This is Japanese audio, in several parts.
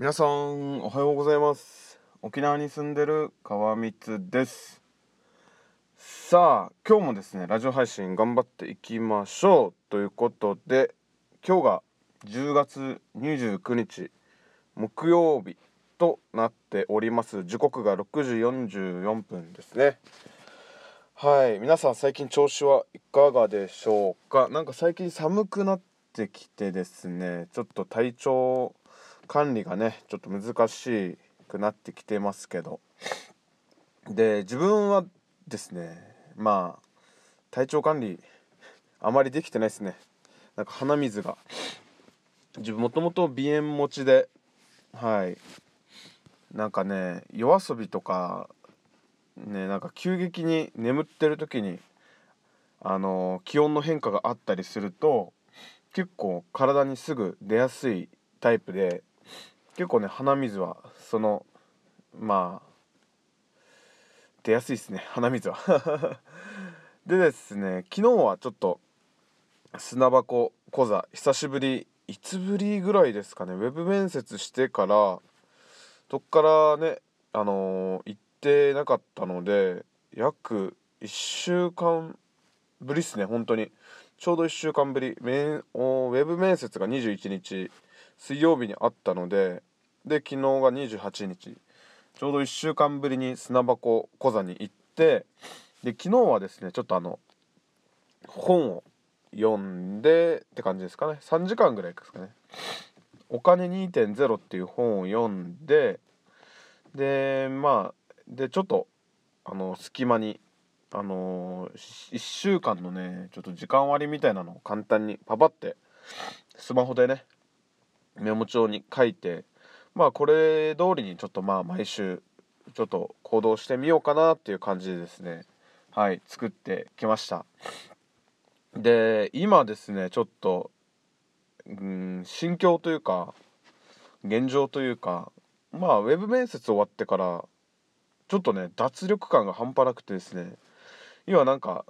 皆さんおはようございます。沖縄に住んでる川光です。さあ今日もですねラジオ配信頑張っていきましょうということで今日が10月29日木曜日となっております。時刻が6時44分ですね。はい皆さん最近調子はいかがでしょうか？なんか最近寒くなってきてですねちょっと体調管理がねちょっと難しくなってきてますけど。で自分はですねまあ体調管理あまりできてないですね。なんか鼻水が。自分もともと鼻炎持ちではい。なんかね夜遊びとかねなんか急激に眠ってる時にあの気温の変化があったりすると結構体にすぐ出やすいタイプで結構ね鼻水はそのまあ出やすいですね 鼻水は。でですね昨日はちょっと砂箱講座久しぶりいつぶりぐらいですかねウェブ面接してからそっからねあのー、行ってなかったので約1週間ぶりっすね本当に。ちょうど1週間ぶり。面ウェブ面接が21日水曜日にあったのでで昨日が28日。ちょうど1週間ぶりに砂箱講座に行ってで昨日はですねちょっとあの本を読んでって感じですかね。3時間ぐらいですかね「お金2.0」っていう本を読んででまあでちょっとあの隙間にあの、1週間のねちょっと時間割みたいなのを簡単にパパってスマホでねメモ帳に書いてまあこれ通りにちょっとまあ毎週ちょっと行動してみようかなっていう感じでですねはい作ってきました。で今ですねちょっとうん心境というか現状というかまあウェブ面接終わってからちょっとね脱力感が半端なくてですね今なんか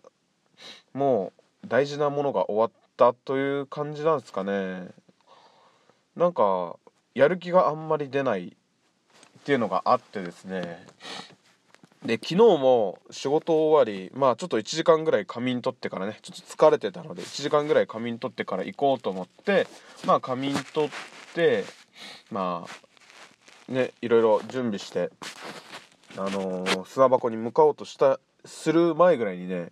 もう大事なものが終わったという感じなんですかね。なんかやる気があんまり出ないっていうのがあってですね。で昨日も仕事終わりまあちょっと1時間ぐらい仮眠取ってからねちょっと疲れてたので1時間ぐらい仮眠取ってから行こうと思ってまあ仮眠取ってまあねいろいろ準備してあのー、砂箱に向かおうとしたする前ぐらいにね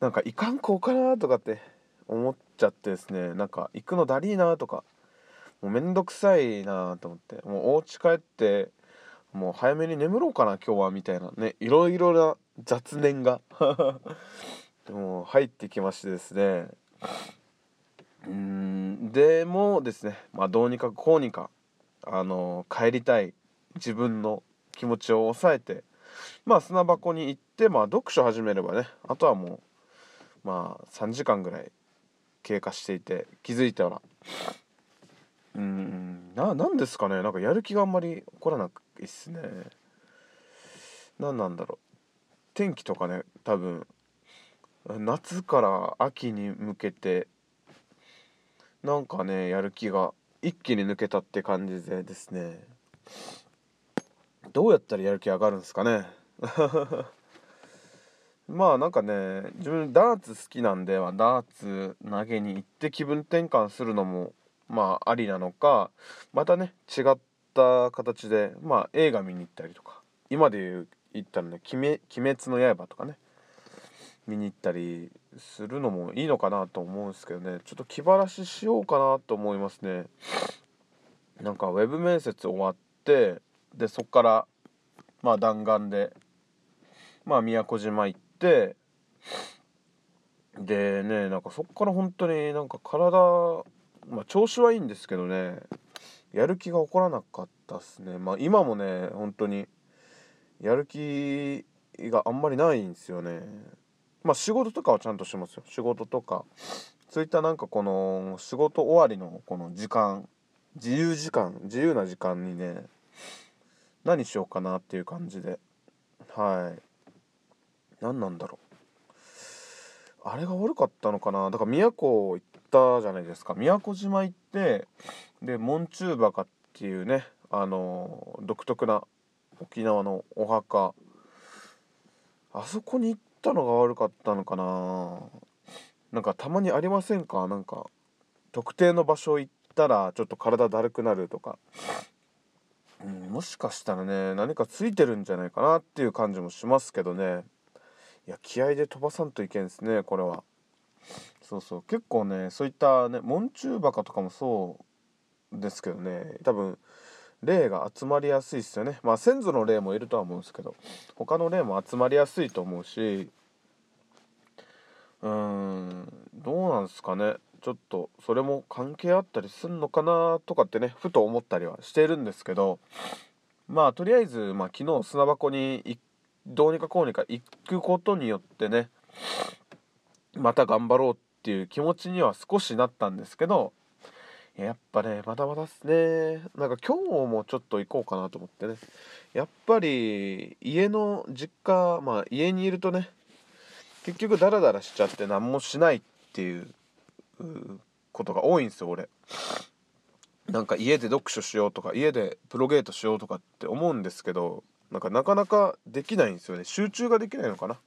なんかいかんこうかなとかって思っちゃってですねなんか行くのだりーなとかもうめんどくさいなと思ってもうお家帰ってもう早めに眠ろうかな今日はみたいなねいろいろな雑念が。もう入ってきましてですね。うんでもですねまあどうにかこうにかあの帰りたい自分の気持ちを抑えてまあ砂箱に行ってまあ読書始めればねあとはもうまあ3時間ぐらい経過していて気づいたらうんななんですかね。なんかやる気があんまり起こらないっすね。何なんだろう。天気とかね多分。夏から秋に向けて。なんかねやる気が一気に抜けたって感じでですね。どうやったらやる気上がるんですかね。まあなんかね自分ダーツ好きなんでダーツ投げに行って気分転換するのもまあありなのかまたね違った形でまあ映画見に行ったりとか今で言ったらね「鬼滅の刃」とかね見に行ったりするのもいいのかなと思うんですけどねちょっと気晴らししようかなと思いますね。なんかウェブ面接終わってでそっからまあ弾丸でまあ宮古島行ってでねなんかそっから本当になんか体まあ、調子はいいんですけどねやる気が起こらなかったっすね。まあ今もね本当にやる気があんまりないんですよね。まあ仕事とかはちゃんとしますよ。仕事とかそういったなんかこの仕事終わりのこの時間自由時間自由な時間にね何しようかなっていう感じで。はい。何なんだろう。あれが悪かったのかな。だから宮古行たじゃないですか。宮古島行ってでモンチューバ買っっていうねあの独特な沖縄のお墓。あそこに行ったのが悪かったのかな。なんかたまにありませんか？なんか特定の場所行ったらちょっと体だるくなるとか、うん、もしかしたらね何かついてるんじゃないかなっていう感じもしますけどね。いや気合で飛ばさんといけんですねこれは。そうそう。結構ねそういったね門中墓とかもそうですけどね多分霊が集まりやすいっすよね。まあ先祖の霊もいるとは思うんですけど他の霊も集まりやすいと思うしうーんどうなんすかね。ちょっとそれも関係あったりすんのかなとかってねふと思ったりはしてるんですけどまあとりあえず、まあ、昨日砂箱にどうにかこうにか行くことによってねまた頑張ろうっていう気持ちには少しなったんですけどやっぱねまだまだっすね。なんか今日もちょっと行こうかなと思ってね。やっぱり家の実家まあ家にいるとね結局ダラダラしちゃって何もしないっていうことが多いんですよ俺。なんか家で読書しようとか家でプロゲートしようとかって思うんですけどなんかなかなかできないんですよね。集中ができないのかな。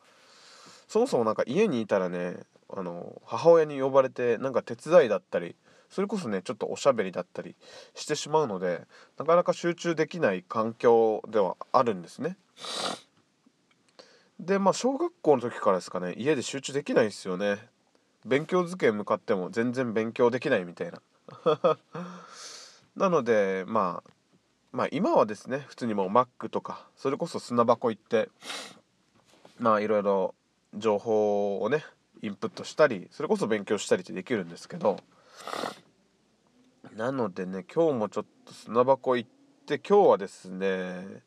そもそもなんか家にいたらねあの母親に呼ばれてなんか手伝いだったりそれこそねちょっとおしゃべりだったりしてしまうのでなかなか集中できない環境ではあるんですね。でまあ小学校の時からですかね家で集中できないですよね。勉強机向かっても全然勉強できないみたいな。なのでまあまあ今はですね普通にもう Mac とかそれこそ砂箱行ってまあいろいろ情報をねインプットしたりそれこそ勉強したりってできるんですけどなのでね今日もちょっと砂箱行って今日はですね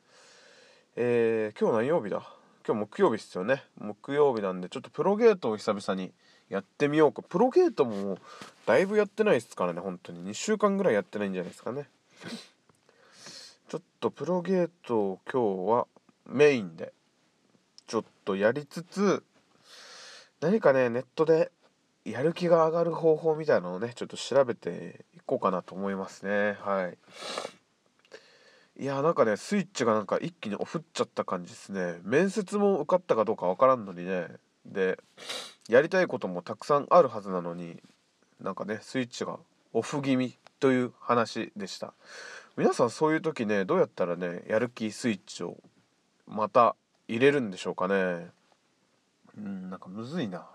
えー、今日何曜日だ？今日木曜日っすよね。木曜日なんでちょっとプロゲートを久々にやってみようか。プロゲートもだいぶやってないですからね本当に。2週間ぐらいやってないんじゃないですかね。ちょっとプロゲートを今日はメインでちょっとやりつつ何かねネットでやる気が上がる方法みたいなのをねちょっと調べていこうかなと思いますね。はい。いやなんかねスイッチがなんか一気にオフっちゃった感じですね。面接も受かったかどうかわからんのにね。でやりたいこともたくさんあるはずなのになんかねスイッチがオフ気味という話でした。皆さんそういう時ねどうやったらねやる気スイッチをまた入れるんでしょうかね。うんなんかむずいな。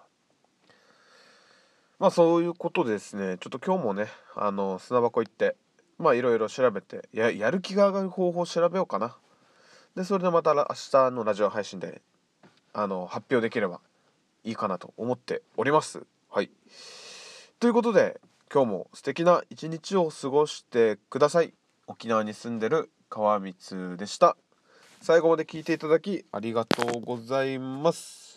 まあそういうことですね。ちょっと今日もねあの砂箱行ってまあいろいろ調べてややる気が上がる方法を調べようかな。でそれでまた明日のラジオ配信であの発表できればいいかなと思っております。はい。ということで今日も素敵な一日を過ごしてください。沖縄に住んでる川光でした。最後まで聞いていただきありがとうございます。